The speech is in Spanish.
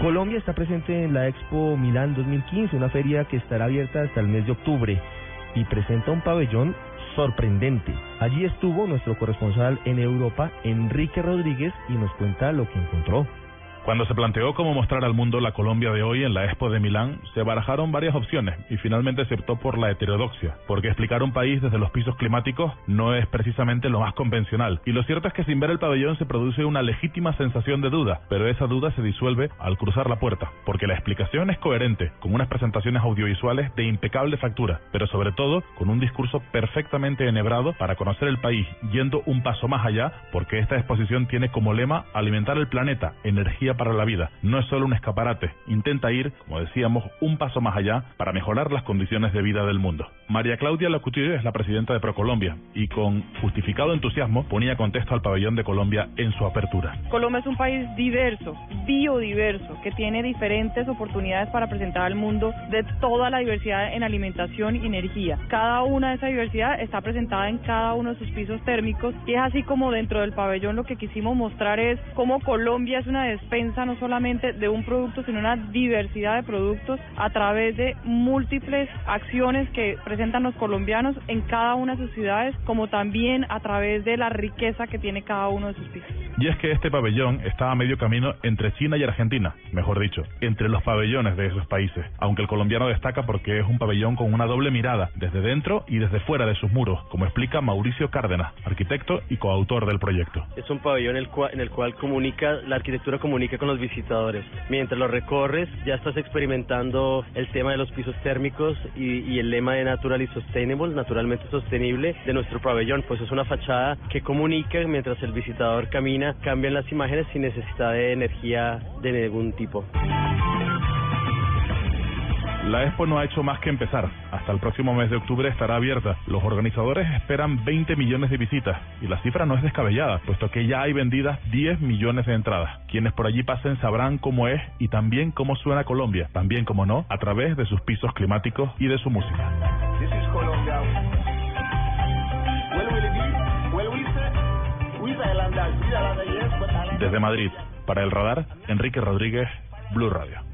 Colombia está presente en la Expo Milán 2015, una feria que estará abierta hasta el mes de octubre y presenta un pabellón sorprendente. Allí estuvo nuestro corresponsal en Europa, Enrique Rodríguez, y nos cuenta lo que encontró. Cuando se planteó cómo mostrar al mundo la Colombia de hoy en la Expo de Milán, se barajaron varias opciones y finalmente se optó por la heterodoxia, porque explicar un país desde los pisos climáticos no es precisamente lo más convencional. Y lo cierto es que sin ver el pabellón se produce una legítima sensación de duda, pero esa duda se disuelve al cruzar la puerta, porque la explicación es coherente, con unas presentaciones audiovisuales de impecable factura, pero sobre todo con un discurso perfectamente enhebrado para conocer el país, yendo un paso más allá, porque esta exposición tiene como lema alimentar el planeta, energía para la vida. No es solo un escaparate, intenta ir, como decíamos, un paso más allá para mejorar las condiciones de vida del mundo. María Claudia Locutier es la presidenta de ProColombia y con justificado entusiasmo ponía contexto al pabellón de Colombia en su apertura. Colombia es un país diverso, biodiverso, que tiene diferentes oportunidades para presentar al mundo de toda la diversidad en alimentación y energía. Cada una de esa diversidad está presentada en cada uno de sus pisos térmicos y es así como dentro del pabellón lo que quisimos mostrar es cómo Colombia es una despensa no solamente de un producto, sino una diversidad de productos a través de múltiples acciones que presentan los colombianos en cada una de sus ciudades, como también a través de la riqueza que tiene cada uno de sus pisos. Y es que este pabellón está a medio camino entre China y Argentina, mejor dicho, entre los pabellones de esos países, aunque el colombiano destaca porque es un pabellón con una doble mirada, desde dentro y desde fuera de sus muros, como explica Mauricio Cárdenas, arquitecto y coautor del proyecto. Es un pabellón en el cual, en el cual comunica, la arquitectura comunica con los visitadores. Mientras lo recorres, ya estás experimentando el tema de los pisos térmicos y, y el lema de Natural y Sustainable, naturalmente sostenible, de nuestro pabellón. Pues es una fachada que comunica mientras el visitador camina, cambian las imágenes sin necesidad de energía de ningún tipo. La Expo no ha hecho más que empezar. Hasta el próximo mes de octubre estará abierta. Los organizadores esperan 20 millones de visitas y la cifra no es descabellada, puesto que ya hay vendidas 10 millones de entradas. Quienes por allí pasen sabrán cómo es y también cómo suena Colombia, también como no, a través de sus pisos climáticos y de su música. Desde Madrid, para el radar, Enrique Rodríguez, Blue Radio.